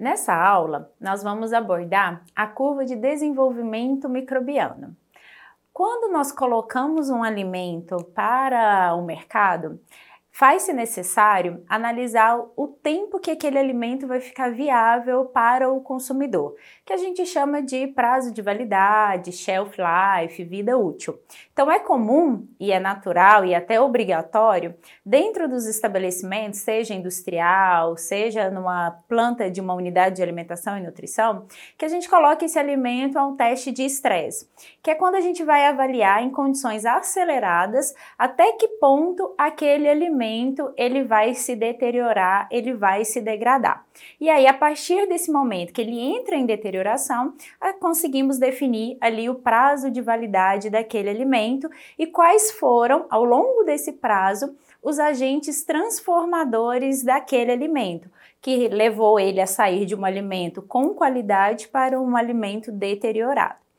Nessa aula, nós vamos abordar a curva de desenvolvimento microbiano. Quando nós colocamos um alimento para o mercado, faz-se necessário analisar o tempo que aquele alimento vai ficar viável para o consumidor, que a gente chama de prazo de validade, shelf life, vida útil. Então é comum e é natural e até obrigatório dentro dos estabelecimentos, seja industrial, seja numa planta de uma unidade de alimentação e nutrição, que a gente coloque esse alimento a um teste de estresse, que é quando a gente vai avaliar em condições aceleradas até que ponto aquele alimento momento ele vai se deteriorar, ele vai se degradar. E aí, a partir desse momento que ele entra em deterioração, conseguimos definir ali o prazo de validade daquele alimento e quais foram, ao longo desse prazo, os agentes transformadores daquele alimento, que levou ele a sair de um alimento com qualidade para um alimento deteriorado.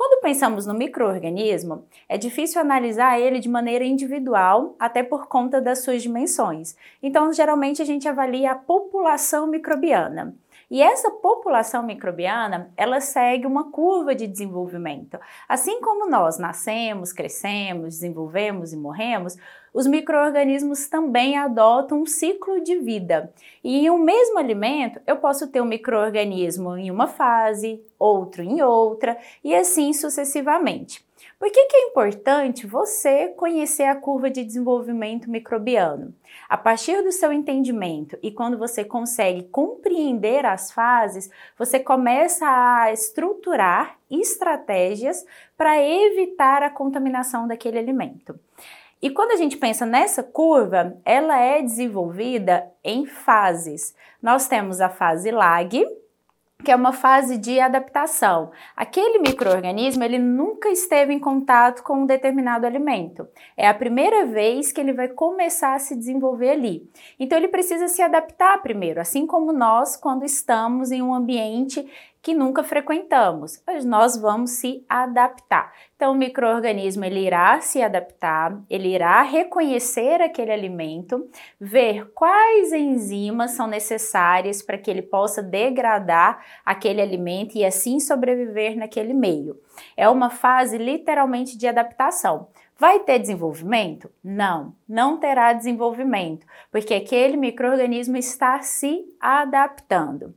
Quando pensamos no microorganismo, é difícil analisar ele de maneira individual, até por conta das suas dimensões. Então, geralmente a gente avalia a população microbiana. E essa população microbiana, ela segue uma curva de desenvolvimento. Assim como nós nascemos, crescemos, desenvolvemos e morremos, os microorganismos também adotam um ciclo de vida. E em um mesmo alimento, eu posso ter um microorganismo em uma fase, outro em outra e assim sucessivamente. Por que, que é importante você conhecer a curva de desenvolvimento microbiano? A partir do seu entendimento e quando você consegue compreender as fases, você começa a estruturar estratégias para evitar a contaminação daquele alimento. E quando a gente pensa nessa curva, ela é desenvolvida em fases. Nós temos a fase lag, que é uma fase de adaptação. Aquele microorganismo, ele nunca esteve em contato com um determinado alimento. É a primeira vez que ele vai começar a se desenvolver ali. Então ele precisa se adaptar primeiro, assim como nós quando estamos em um ambiente que nunca frequentamos. Nós vamos se adaptar. Então, o microorganismo ele irá se adaptar, ele irá reconhecer aquele alimento, ver quais enzimas são necessárias para que ele possa degradar aquele alimento e assim sobreviver naquele meio. É uma fase literalmente de adaptação. Vai ter desenvolvimento? Não, não terá desenvolvimento, porque aquele microorganismo está se adaptando.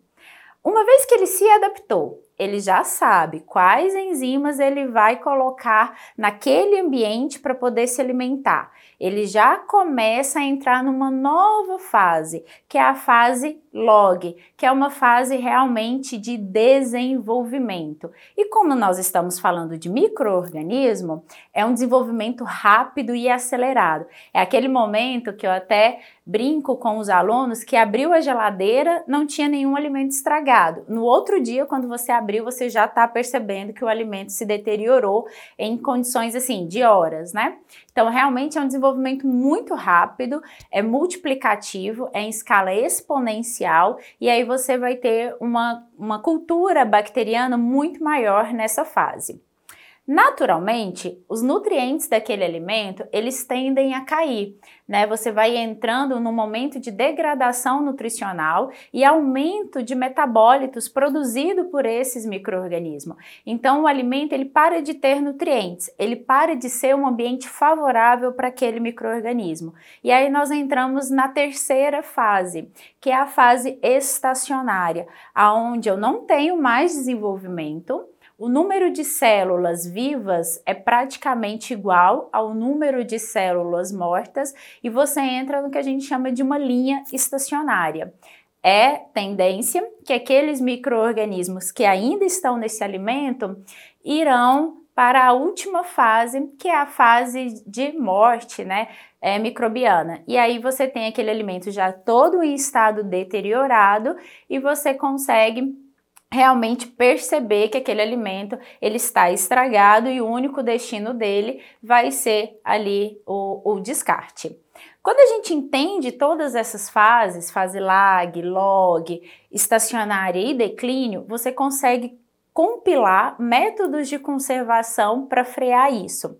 Uma vez que ele se adaptou, ele já sabe quais enzimas ele vai colocar naquele ambiente para poder se alimentar. Ele já começa a entrar numa nova fase, que é a fase log, que é uma fase realmente de desenvolvimento. E como nós estamos falando de microorganismo, é um desenvolvimento rápido e acelerado. É aquele momento que eu até brinco com os alunos que abriu a geladeira, não tinha nenhum alimento estragado. No outro dia, quando você abriu, você já está percebendo que o alimento se deteriorou em condições assim de horas, né? Então, realmente é um desenvolvimento muito rápido, é multiplicativo, é em escala exponencial, e aí você vai ter uma, uma cultura bacteriana muito maior nessa fase. Naturalmente, os nutrientes daquele alimento, eles tendem a cair, né? Você vai entrando num momento de degradação nutricional e aumento de metabólitos produzido por esses microorganismos. Então, o alimento ele para de ter nutrientes, ele para de ser um ambiente favorável para aquele microorganismo. E aí nós entramos na terceira fase, que é a fase estacionária, aonde eu não tenho mais desenvolvimento, o número de células vivas é praticamente igual ao número de células mortas e você entra no que a gente chama de uma linha estacionária. É tendência que aqueles micro-organismos que ainda estão nesse alimento irão para a última fase, que é a fase de morte, né, é, microbiana. E aí você tem aquele alimento já todo em estado deteriorado e você consegue realmente perceber que aquele alimento ele está estragado e o único destino dele vai ser ali o, o descarte. Quando a gente entende todas essas fases, fase lag, log, estacionária e declínio, você consegue compilar métodos de conservação para frear isso.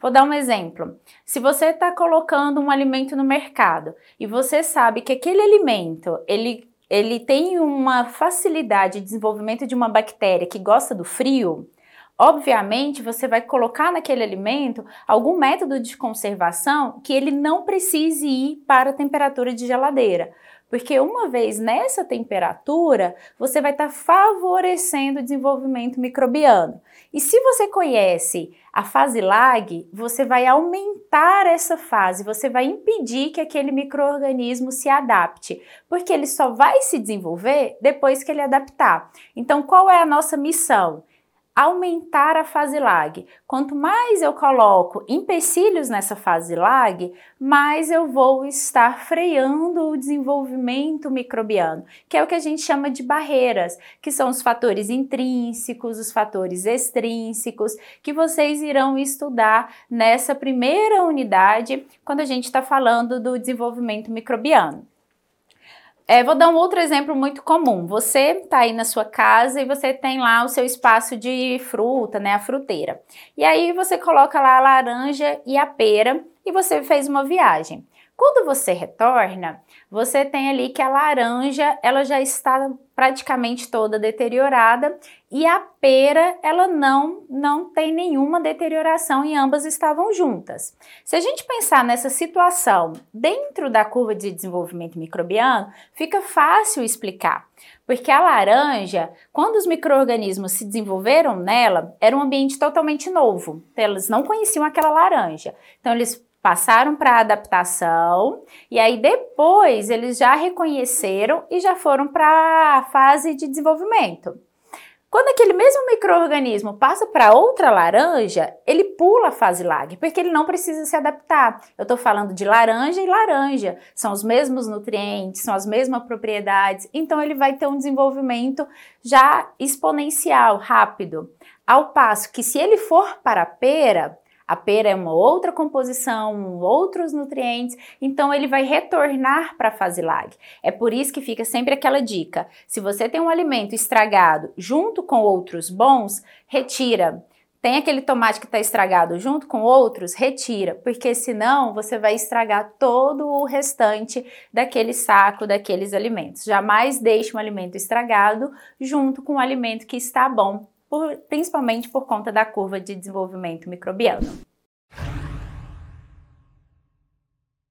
Vou dar um exemplo. Se você está colocando um alimento no mercado e você sabe que aquele alimento ele ele tem uma facilidade de desenvolvimento de uma bactéria que gosta do frio, Obviamente, você vai colocar naquele alimento algum método de conservação que ele não precise ir para a temperatura de geladeira. Porque uma vez nessa temperatura, você vai estar tá favorecendo o desenvolvimento microbiano. E se você conhece a fase lag, você vai aumentar essa fase, você vai impedir que aquele microorganismo se adapte, porque ele só vai se desenvolver depois que ele adaptar. Então, qual é a nossa missão? Aumentar a fase lag. Quanto mais eu coloco empecilhos nessa fase lag, mais eu vou estar freando o desenvolvimento microbiano, que é o que a gente chama de barreiras, que são os fatores intrínsecos, os fatores extrínsecos, que vocês irão estudar nessa primeira unidade quando a gente está falando do desenvolvimento microbiano. É, vou dar um outro exemplo muito comum. Você está aí na sua casa e você tem lá o seu espaço de fruta, né, a fruteira. E aí você coloca lá a laranja e a pera e você fez uma viagem. Quando você retorna, você tem ali que a laranja ela já está praticamente toda deteriorada e a pera ela não não tem nenhuma deterioração e ambas estavam juntas. Se a gente pensar nessa situação dentro da curva de desenvolvimento microbiano, fica fácil explicar. Porque a laranja, quando os micro-organismos se desenvolveram nela, era um ambiente totalmente novo. Eles não conheciam aquela laranja. Então, eles passaram para adaptação e aí depois eles já reconheceram e já foram para a fase de desenvolvimento. Quando aquele mesmo microorganismo passa para outra laranja, ele pula a fase lag, porque ele não precisa se adaptar. Eu estou falando de laranja e laranja, são os mesmos nutrientes, são as mesmas propriedades, então ele vai ter um desenvolvimento já exponencial, rápido. Ao passo que se ele for para a pera, a pera é uma outra composição, outros nutrientes, então ele vai retornar para a fase lag. É por isso que fica sempre aquela dica: se você tem um alimento estragado junto com outros bons, retira. Tem aquele tomate que está estragado junto com outros, retira, porque senão você vai estragar todo o restante daquele saco, daqueles alimentos. Jamais deixe um alimento estragado junto com um alimento que está bom por, principalmente por conta da curva de desenvolvimento microbiano.